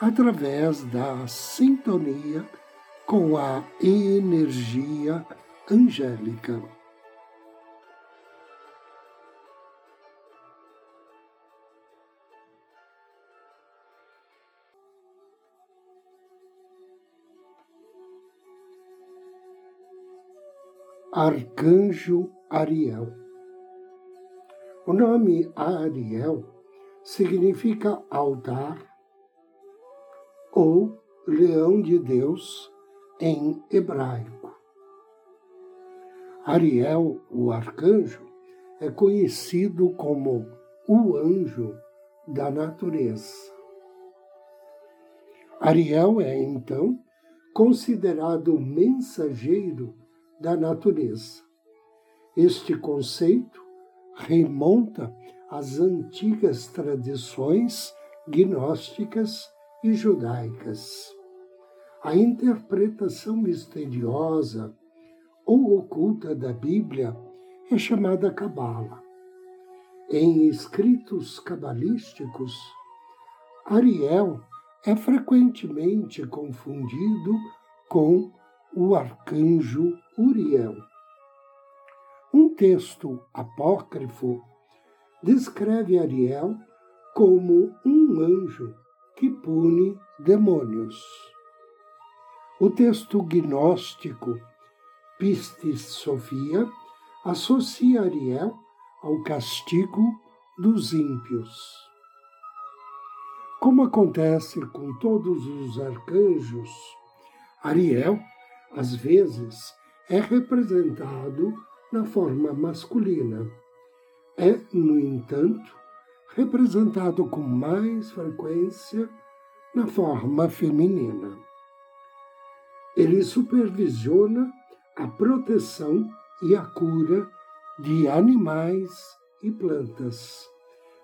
através da sintonia com a energia angélica. Arcanjo Ariel. O nome Ariel significa altar ou leão de Deus em hebraico. Ariel, o arcanjo, é conhecido como o anjo da natureza. Ariel é, então, considerado o mensageiro da natureza. Este conceito remonta às antigas tradições gnósticas e judaicas. A interpretação misteriosa ou oculta da Bíblia é chamada Cabala. Em escritos cabalísticos, Ariel é frequentemente confundido com o arcanjo Uriel. Um texto apócrifo descreve Ariel como um anjo que pune demônios. O texto gnóstico Pistis Sofia associa Ariel ao castigo dos ímpios. Como acontece com todos os arcanjos, Ariel, às vezes, é representado na forma masculina. É, no entanto, representado com mais frequência na forma feminina. Ele supervisiona a proteção e a cura de animais e plantas,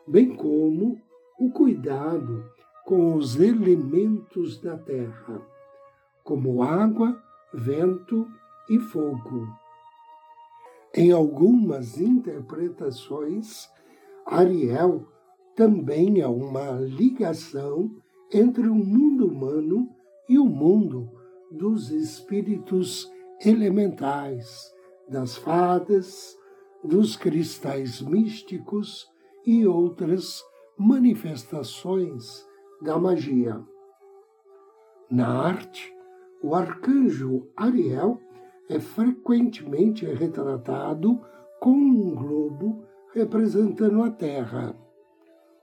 bem como o cuidado com os elementos da terra, como água, vento e fogo. Em algumas interpretações, Ariel também há uma ligação entre o mundo humano e o mundo dos espíritos elementais, das fadas, dos cristais místicos e outras manifestações da magia. Na arte, o arcanjo Ariel é frequentemente retratado com um globo representando a Terra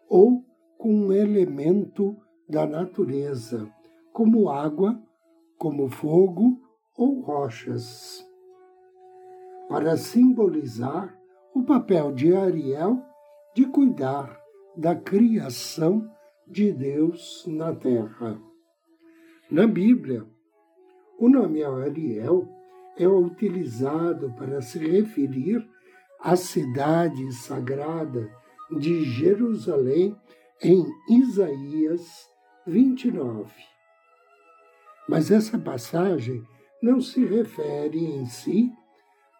ou com um elemento da natureza, como água, como fogo ou rochas. Para simbolizar o papel de Ariel de cuidar da criação de Deus na terra. Na Bíblia, o nome Ariel é utilizado para se referir à cidade sagrada de Jerusalém em Isaías 29. Mas essa passagem não se refere em si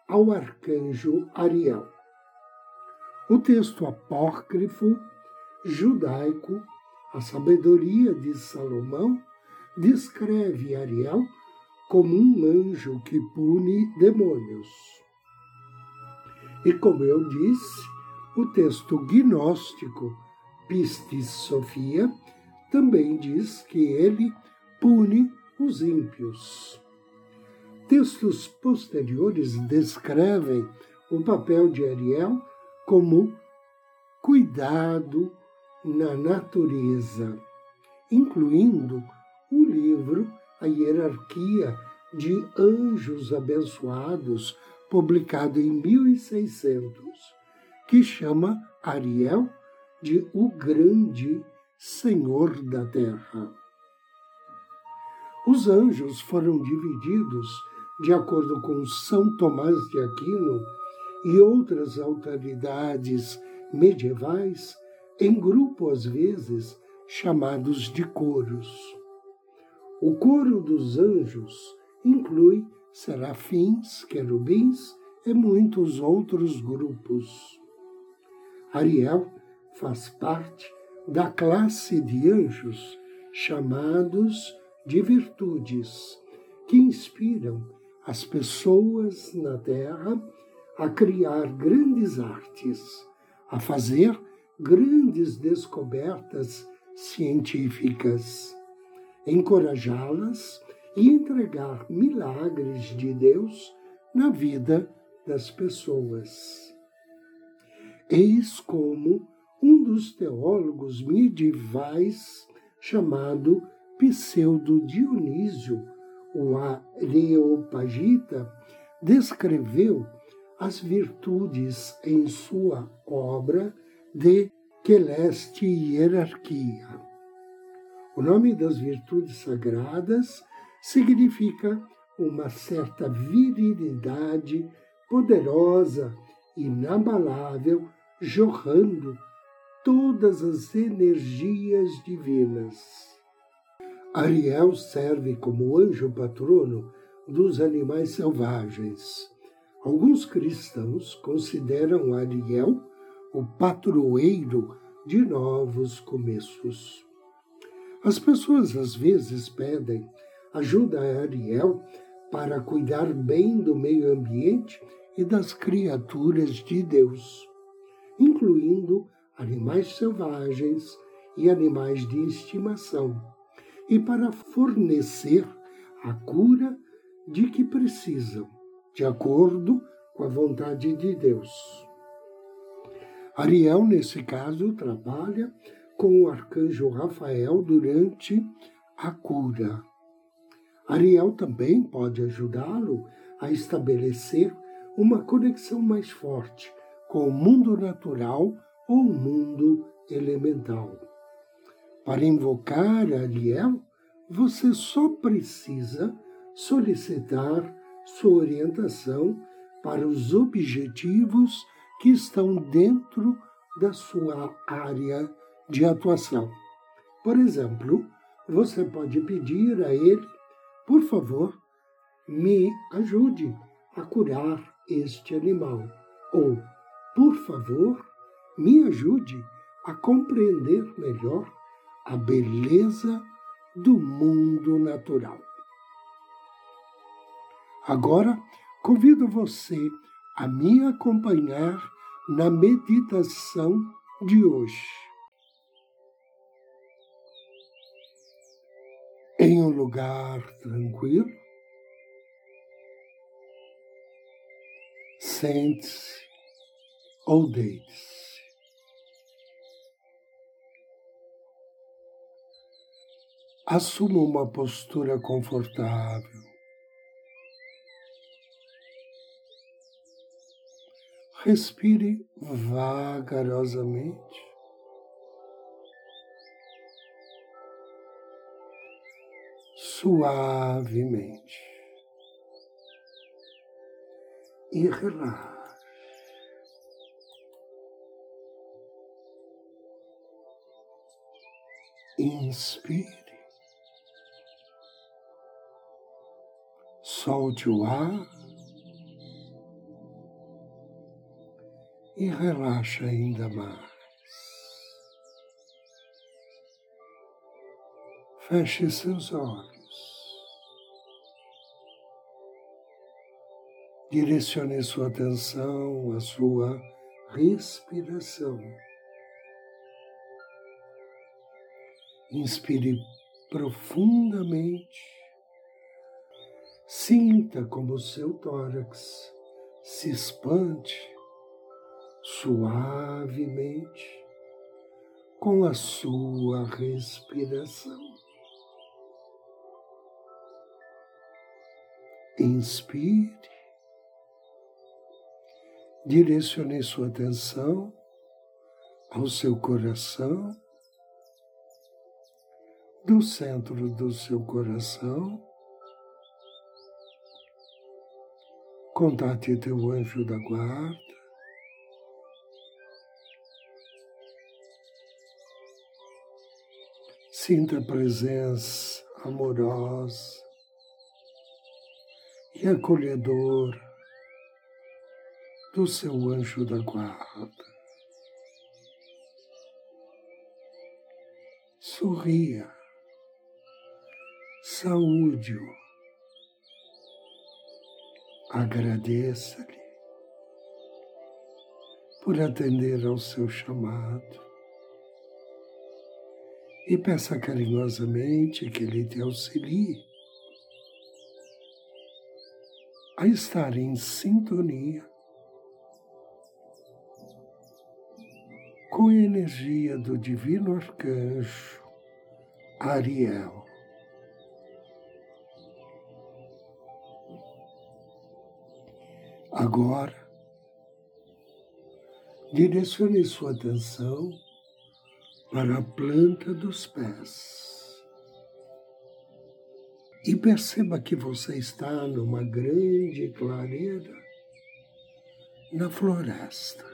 ao arcanjo Ariel. O texto apócrifo judaico, a sabedoria de Salomão, descreve Ariel como um anjo que pune demônios. E como eu disse, o texto gnóstico Pistis Sofia também diz que ele pune os ímpios. Textos posteriores descrevem o papel de Ariel como cuidado na natureza, incluindo o livro A Hierarquia de Anjos Abençoados, publicado em 1600 que chama Ariel de o grande Senhor da Terra. Os anjos foram divididos, de acordo com São Tomás de Aquino e outras autoridades medievais, em grupo às vezes chamados de coros. O coro dos anjos inclui serafins, querubins e muitos outros grupos. Ariel faz parte da classe de anjos chamados de virtudes, que inspiram as pessoas na Terra a criar grandes artes, a fazer grandes descobertas científicas, encorajá-las e entregar milagres de Deus na vida das pessoas. Eis como um dos teólogos medievais, chamado Pseudo Dionísio, o Areopagita, descreveu as virtudes em sua obra de Queleste Hierarquia. O nome das virtudes sagradas significa uma certa virilidade poderosa, inabalável, jorrando todas as energias divinas. Ariel serve como anjo patrono dos animais selvagens. Alguns cristãos consideram Ariel o patroeiro de novos começos. As pessoas às vezes pedem ajuda a Ariel para cuidar bem do meio ambiente e das criaturas de Deus, incluindo animais selvagens e animais de estimação, e para fornecer a cura de que precisam, de acordo com a vontade de Deus. Ariel, nesse caso, trabalha com o arcanjo Rafael durante a cura. Ariel também pode ajudá-lo a estabelecer uma conexão mais forte com o mundo natural ou o mundo elemental. Para invocar Ariel, você só precisa solicitar sua orientação para os objetivos que estão dentro da sua área de atuação. Por exemplo, você pode pedir a ele por favor, me ajude a curar este animal. Ou, por favor, me ajude a compreender melhor a beleza do mundo natural. Agora, convido você a me acompanhar na meditação de hoje. em um lugar tranquilo. Sente-se ou deite-se. Assuma uma postura confortável. Respire vagarosamente. suavemente e relaxe. Inspire, solte o ar e relaxe ainda mais. Feche seus olhos. Direcione sua atenção à sua respiração. Inspire profundamente. Sinta como o seu tórax se expande suavemente com a sua respiração. Inspire direcione sua atenção ao seu coração, do centro do seu coração. Contate teu anjo da guarda. Sinta a presença amorosa e acolhedora do seu anjo da guarda. Sorria, saúde-o, agradeça-lhe por atender ao seu chamado. E peça carinhosamente que ele te auxilie a estar em sintonia com a energia do Divino Arcanjo Ariel. Agora, direcione sua atenção para a planta dos pés. E perceba que você está numa grande clareira na floresta.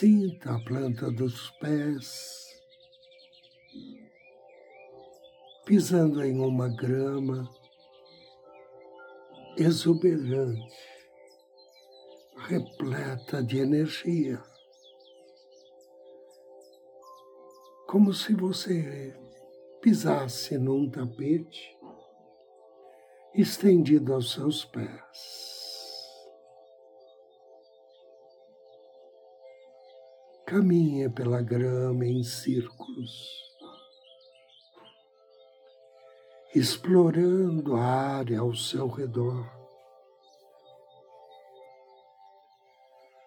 Sinta a planta dos pés pisando em uma grama exuberante repleta de energia. Como se você pisasse num tapete estendido aos seus pés. Caminha pela grama em círculos, explorando a área ao seu redor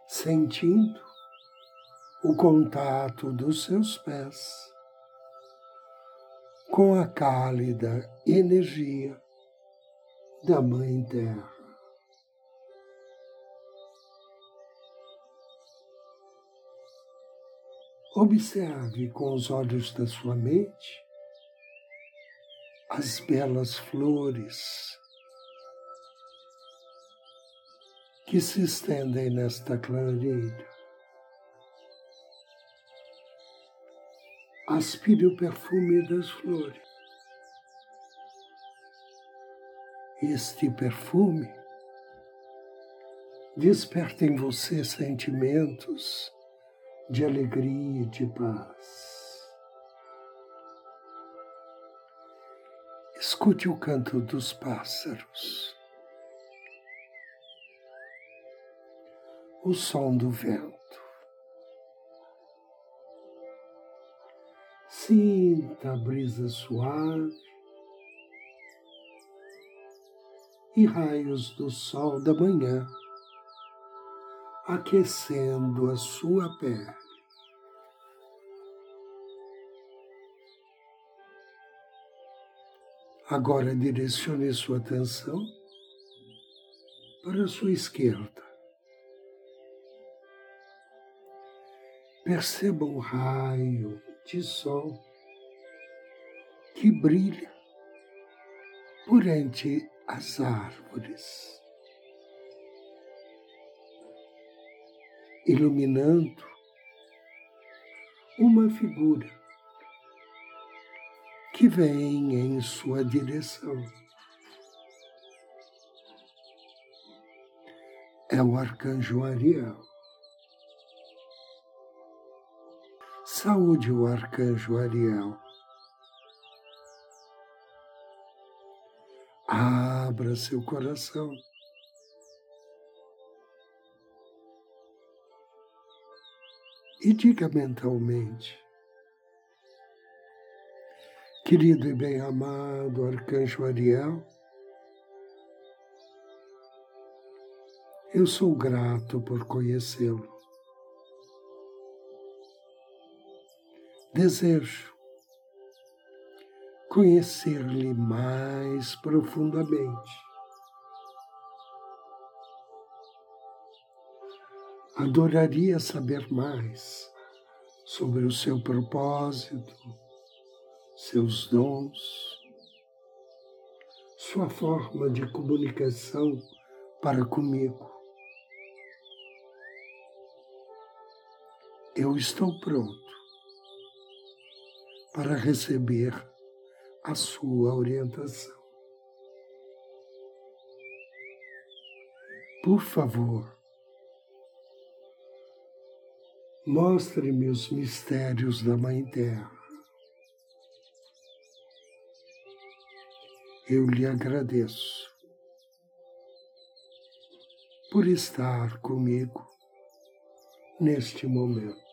sentindo o contato dos seus pés com a cálida energia da Mãe Terra. Observe com os olhos da sua mente as belas flores que se estendem nesta clareira. Aspire o perfume das flores. Este perfume desperta em você sentimentos de alegria e de paz. Escute o canto dos pássaros. o som do vento. Sinta a brisa suave e raios do sol da manhã aquecendo a sua pele. Agora direcione sua atenção para a sua esquerda. Perceba um raio de sol que brilha por entre as árvores, iluminando uma figura que vem em sua direção. É o arcanjo Ariel. Saúde o arcanjo Ariel. Abra seu coração. E diga mentalmente, querido e bem-amado arcanjo Ariel, eu sou grato por conhecê-lo. Desejo conhecer-lhe mais profundamente. Adoraria saber mais sobre o seu propósito, seus dons, sua forma de comunicação para comigo. Eu estou pronto para receber a sua orientação. Por favor, mostre-me os mistérios da Mãe Terra. Eu lhe agradeço por estar comigo neste momento.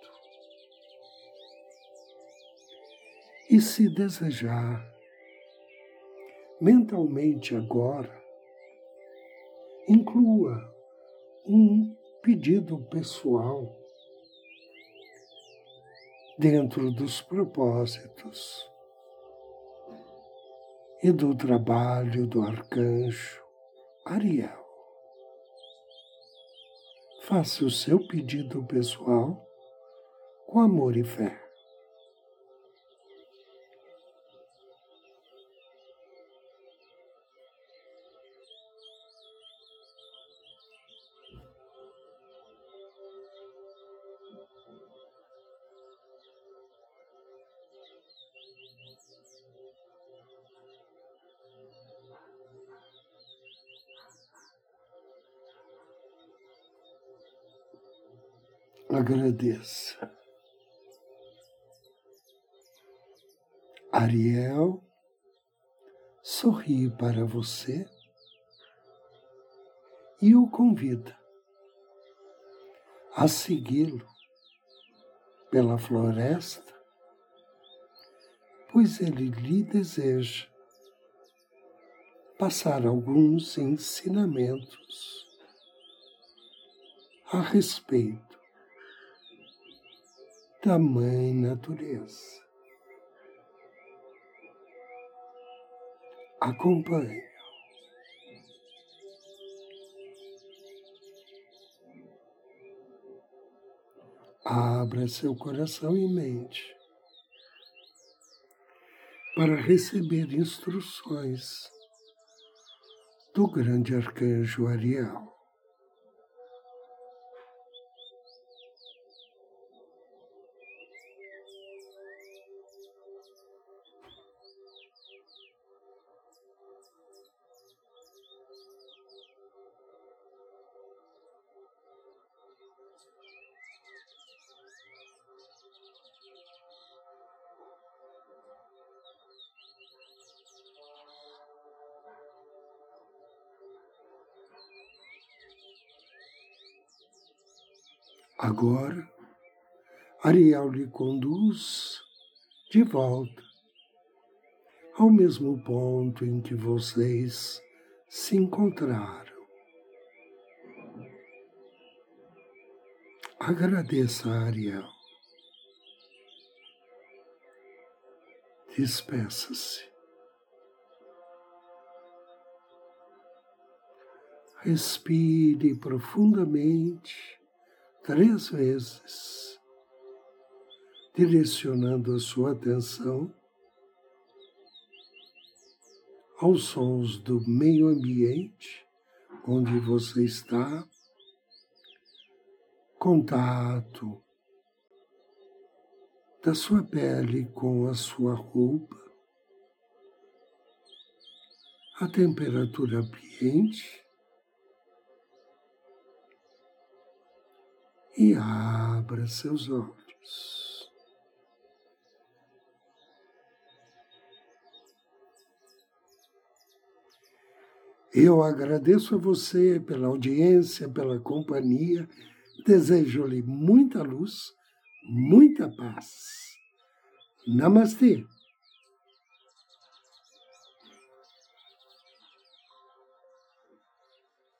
E se desejar, mentalmente agora, inclua um pedido pessoal dentro dos propósitos e do trabalho do arcanjo Ariel. Faça o seu pedido pessoal com amor e fé. Agradeça. Ariel sorri para você e o convida a segui-lo pela floresta, pois ele lhe deseja passar alguns ensinamentos a respeito da Mãe Natureza. Acompanhe. Abra seu coração e mente para receber instruções do grande arcanjo Ariel. Agora, Ariel lhe conduz de volta ao mesmo ponto em que vocês se encontraram. Agradeça a Ariel. Despeça-se. Respire profundamente três vezes, direcionando a sua atenção aos sons do meio ambiente onde você está, contato da sua pele com a sua roupa, a temperatura ambiente e abra seus olhos. Eu agradeço a você pela audiência, pela companhia, desejo-lhe muita luz, muita paz. Namastê.